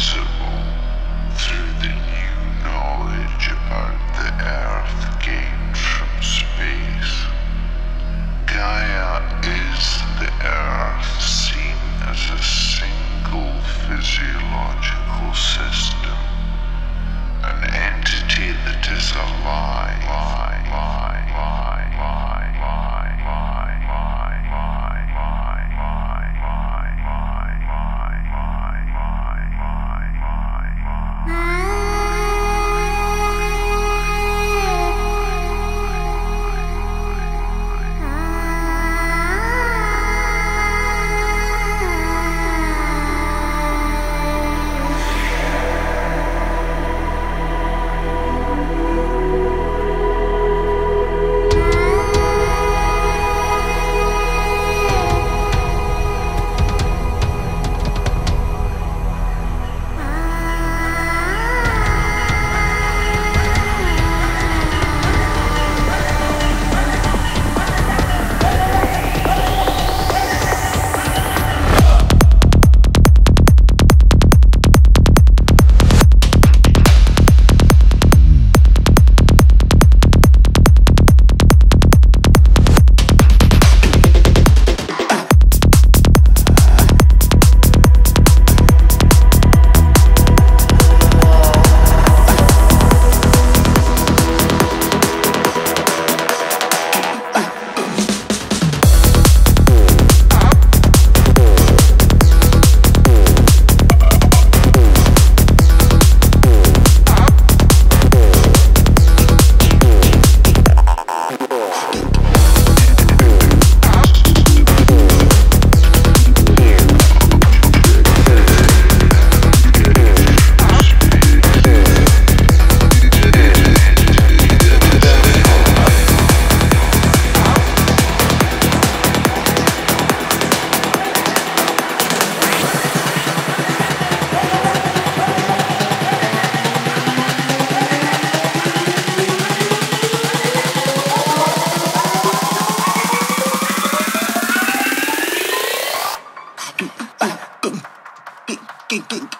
visible through Single physiological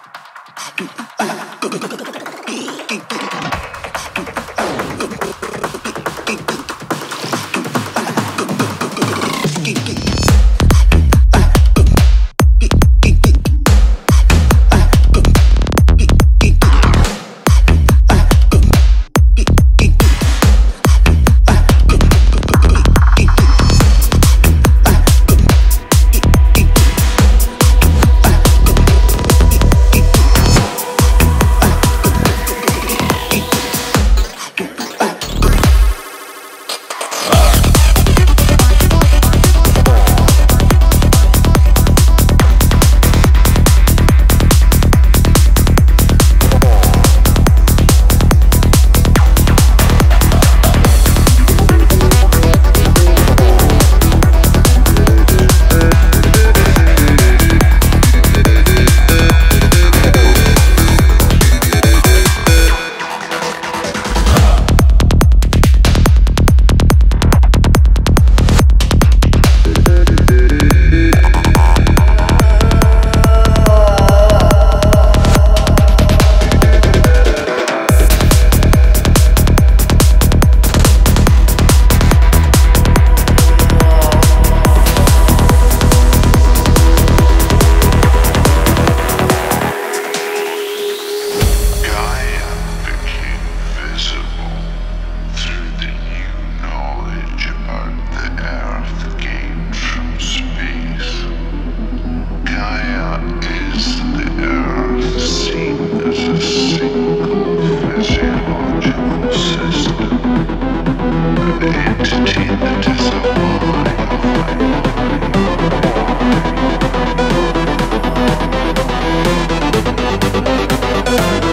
Thank